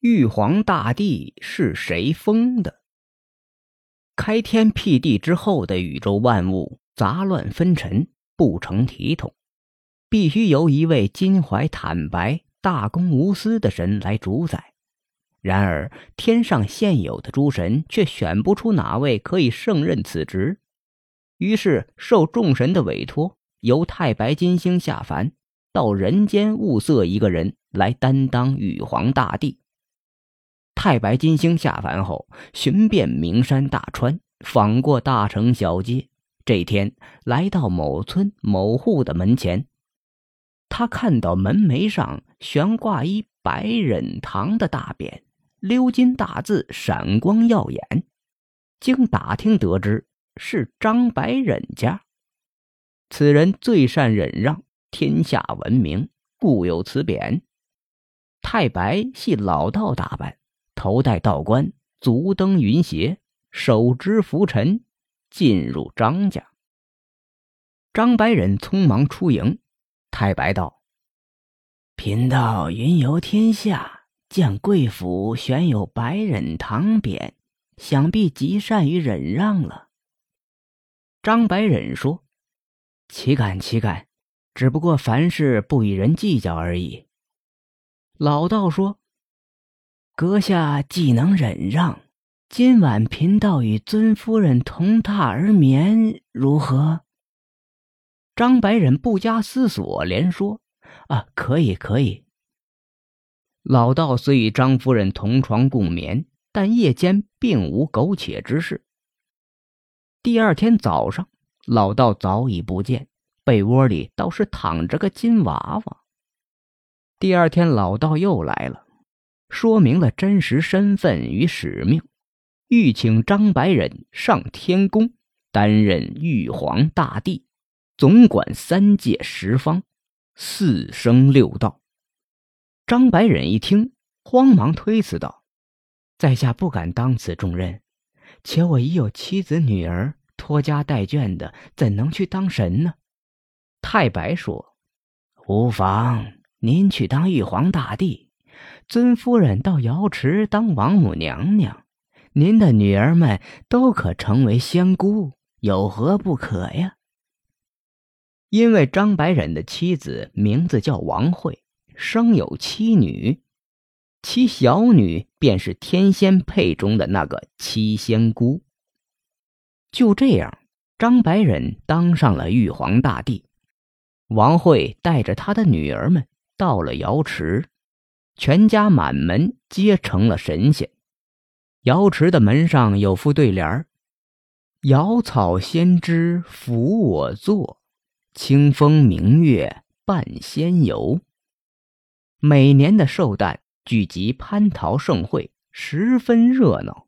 玉皇大帝是谁封的？开天辟地之后的宇宙万物杂乱纷陈，不成体统，必须由一位襟怀坦白、大公无私的神来主宰。然而，天上现有的诸神却选不出哪位可以胜任此职，于是受众神的委托，由太白金星下凡，到人间物色一个人来担当玉皇大帝。太白金星下凡后，寻遍名山大川，访过大城小街。这天，来到某村某户的门前，他看到门楣上悬挂一“白忍堂”的大匾。鎏金大字闪光耀眼，经打听得知是张白忍家。此人最善忍让，天下闻名，故有此匾。太白系老道打扮，头戴道冠，足蹬云鞋，手执拂尘，进入张家。张白忍匆忙出迎，太白道：“贫道云游天下。”见贵府悬有白忍堂匾，想必极善于忍让了。张白忍说：“岂敢岂敢，只不过凡事不与人计较而已。”老道说：“阁下既能忍让，今晚贫道与尊夫人同榻而眠，如何？”张白忍不加思索，连说：“啊，可以，可以。”老道虽与张夫人同床共眠，但夜间并无苟且之事。第二天早上，老道早已不见，被窝里倒是躺着个金娃娃。第二天，老道又来了，说明了真实身份与使命，欲请张白忍上天宫担任玉皇大帝，总管三界十方、四生六道。张白忍一听，慌忙推辞道：“在下不敢当此重任，且我已有妻子女儿，拖家带眷的，怎能去当神呢？”太白说：“无妨，您去当玉皇大帝，尊夫人到瑶池当王母娘娘，您的女儿们都可成为仙姑，有何不可呀？”因为张白忍的妻子名字叫王慧。生有七女，其小女便是天仙配中的那个七仙姑。就这样，张白忍当上了玉皇大帝。王慧带着他的女儿们到了瑶池，全家满门皆成了神仙。瑶池的门上有副对联瑶草仙芝扶我坐，清风明月伴仙游。”每年的寿诞聚集蟠桃盛会，十分热闹。